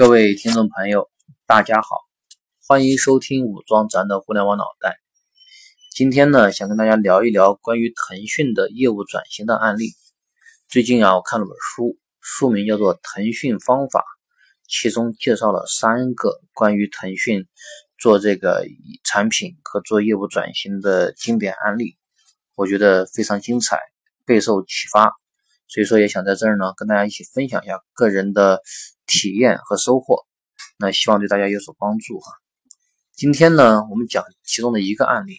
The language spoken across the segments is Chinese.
各位听众朋友，大家好，欢迎收听武装咱的互联网脑袋。今天呢，想跟大家聊一聊关于腾讯的业务转型的案例。最近啊，我看了本书，书名叫做《腾讯方法》，其中介绍了三个关于腾讯做这个产品和做业务转型的经典案例，我觉得非常精彩，备受启发。所以说，也想在这儿呢，跟大家一起分享一下个人的。体验和收获，那希望对大家有所帮助哈。今天呢，我们讲其中的一个案例，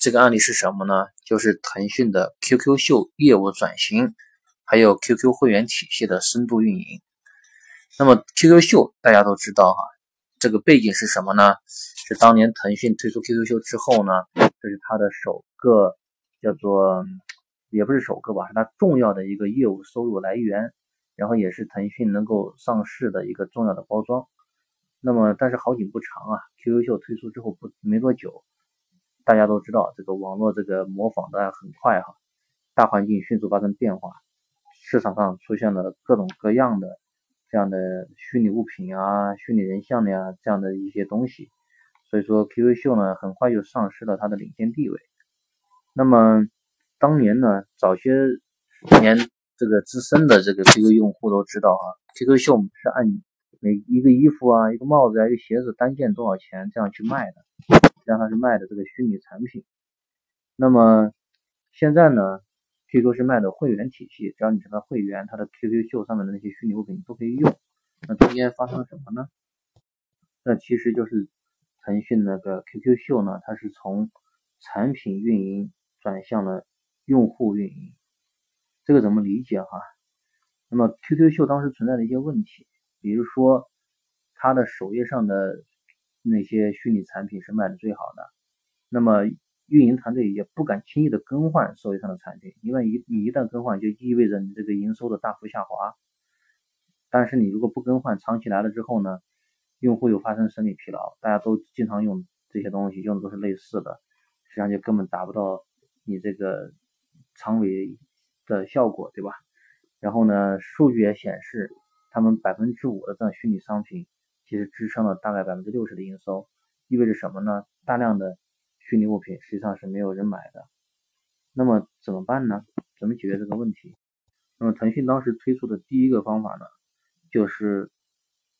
这个案例是什么呢？就是腾讯的 QQ 秀业务转型，还有 QQ 会员体系的深度运营。那么 QQ 秀大家都知道哈，这个背景是什么呢？是当年腾讯推出 QQ 秀之后呢，这是它的首个叫做，也不是首个吧，是它重要的一个业务收入来源。然后也是腾讯能够上市的一个重要的包装。那么，但是好景不长啊，QQ 秀推出之后不没多久，大家都知道这个网络这个模仿的很快哈，大环境迅速发生变化，市场上出现了各种各样的这样的虚拟物品啊、虚拟人像的呀这样的一些东西，所以说 QQ 秀呢很快就丧失了它的领先地位。那么当年呢，早些年。这个资深的这个 QQ 用户都知道啊，QQ 秀是按每一个衣服啊、一个帽子啊、一个鞋子单件多少钱这样去卖的，实际上它是卖的这个虚拟产品。那么现在呢，QQ 是卖的会员体系，只要你是他会员，他的 QQ 秀上面的那些虚拟物品你都可以用。那中间发生了什么呢？那其实就是腾讯那个 QQ 秀呢，它是从产品运营转向了用户运营。这个怎么理解哈？那么 QQ 秀当时存在的一些问题，比如说它的首页上的那些虚拟产品是卖的最好的，那么运营团队也不敢轻易的更换首页上的产品，因为一你一旦更换，就意味着你这个营收的大幅下滑。但是你如果不更换，长期来了之后呢，用户又发生审美疲劳，大家都经常用这些东西，用的都是类似的，实际上就根本达不到你这个长尾。的效果对吧？然后呢，数据也显示，他们百分之五的这样虚拟商品，其实支撑了大概百分之六十的营收，意味着什么呢？大量的虚拟物品实际上是没有人买的。那么怎么办呢？怎么解决这个问题？那么腾讯当时推出的第一个方法呢，就是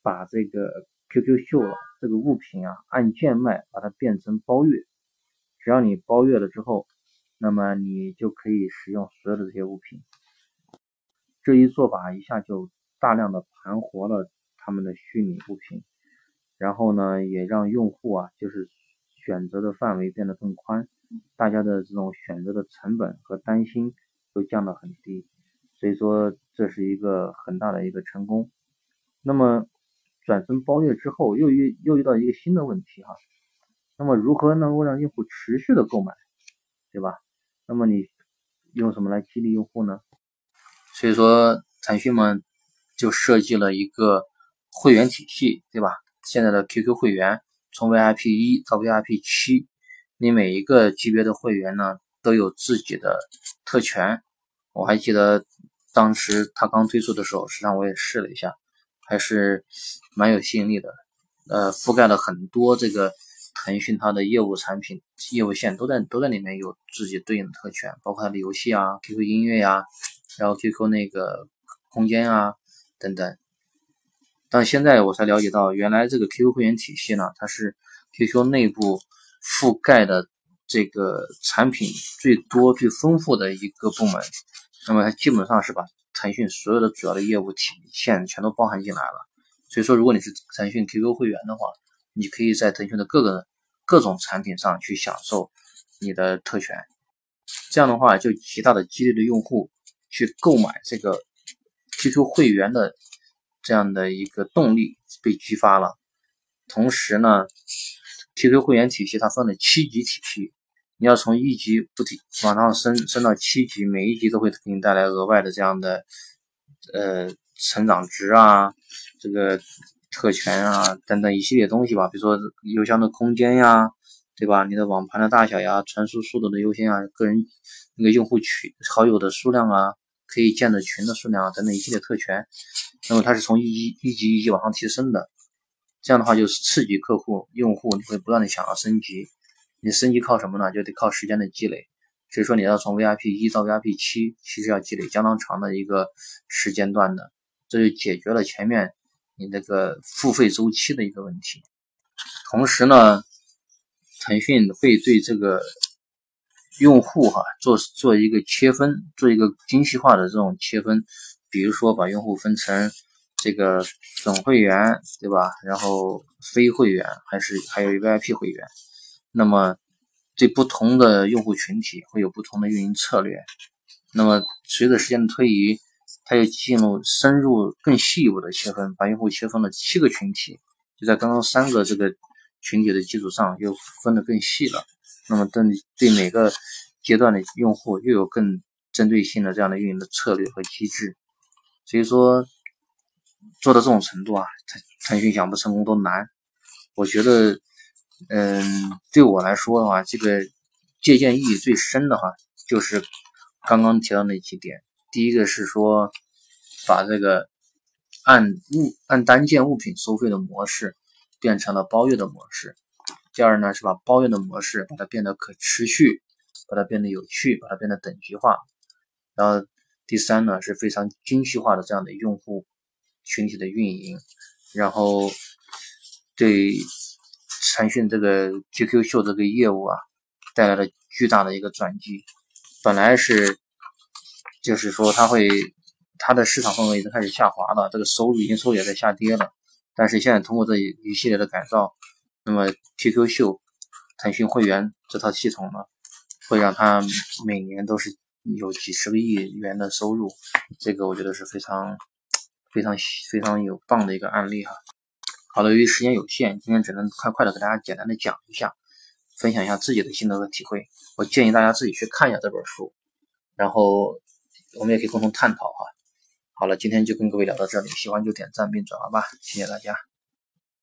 把这个 QQ 秀这个物品啊，按件卖，把它变成包月，只要你包月了之后。那么你就可以使用所有的这些物品，这一做法一下就大量的盘活了他们的虚拟物品，然后呢，也让用户啊，就是选择的范围变得更宽，大家的这种选择的成本和担心都降到很低，所以说这是一个很大的一个成功。那么转成包月之后，又遇又遇到一个新的问题哈，那么如何能够让用户持续的购买，对吧？那么你用什么来激励用户呢？所以说腾讯嘛就设计了一个会员体系，对吧？现在的 QQ 会员从 VIP 一到 VIP 七，你每一个级别的会员呢都有自己的特权。我还记得当时他刚推出的时候，实际上我也试了一下，还是蛮有吸引力的。呃，覆盖了很多这个。腾讯它的业务产品业务线都在都在里面有自己对应的特权，包括它的游戏啊、QQ 音乐呀，然后 QQ 那个空间啊等等。但现在我才了解到，原来这个 QQ 会员体系呢，它是 QQ 内部覆盖的这个产品最多最丰富的一个部门。那么它基本上是把腾讯所有的主要的业务体线全都包含进来了。所以说，如果你是腾讯 QQ 会员的话，你可以在腾讯的各个各种产品上去享受你的特权，这样的话就极大的激励了用户去购买这个 QQ 会员的这样的一个动力被激发了。同时呢，QQ 会员体系它分了七级体系，你要从一级不停往上升，升到七级，每一级都会给你带来额外的这样的呃成长值啊，这个。特权啊，等等一系列东西吧，比如说邮箱的空间呀，对吧？你的网盘的大小呀，传输速度的优先啊，个人那个用户群好友的数量啊，可以建的群的数量啊，等等一系列特权。那么它是从一级一级一级往上提升的。这样的话就是刺激客户用户，你会不断的想要升级。你升级靠什么呢？就得靠时间的积累。所以说你要从 VIP 一到 VIP 七，其实要积累相当长的一个时间段的，这就解决了前面你那个付费周期的一个问题。同时呢，腾讯会对这个用户哈做做一个切分，做一个精细化的这种切分，比如说把用户分成这个总会员，对吧？然后非会员，还是还有一 VIP 会员，那么。对不同的用户群体会有不同的运营策略。那么随着时间的推移，它又进入深入更细部的切分，把用户切分了七个群体，就在刚刚三个这个群体的基础上又分得更细了。那么对对每个阶段的用户又有更针对性的这样的运营的策略和机制。所以说做到这种程度啊，腾腾讯想不成功都难。我觉得。嗯，对我来说的话，这个借鉴意义最深的话，就是刚刚提到那几点。第一个是说，把这个按物按单件物品收费的模式变成了包月的模式。第二呢，是把包月的模式把它变得可持续，把它变得有趣，把它变得等级化。然后第三呢，是非常精细化的这样的用户群体的运营，然后对。腾讯这个 QQ 秀这个业务啊，带来了巨大的一个转机。本来是，就是说它会，它的市场份额已经开始下滑了，这个收入营收也在下跌了。但是现在通过这一系列的改造，那么 QQ 秀、腾讯会员这套系统呢，会让它每年都是有几十个亿元的收入。这个我觉得是非常、非常、非常有棒的一个案例哈。好的，由于时间有限，今天只能快快的给大家简单的讲一下，分享一下自己的心得和体会。我建议大家自己去看一下这本书，然后我们也可以共同探讨哈。好了，今天就跟各位聊到这里，喜欢就点赞并转发吧，谢谢大家。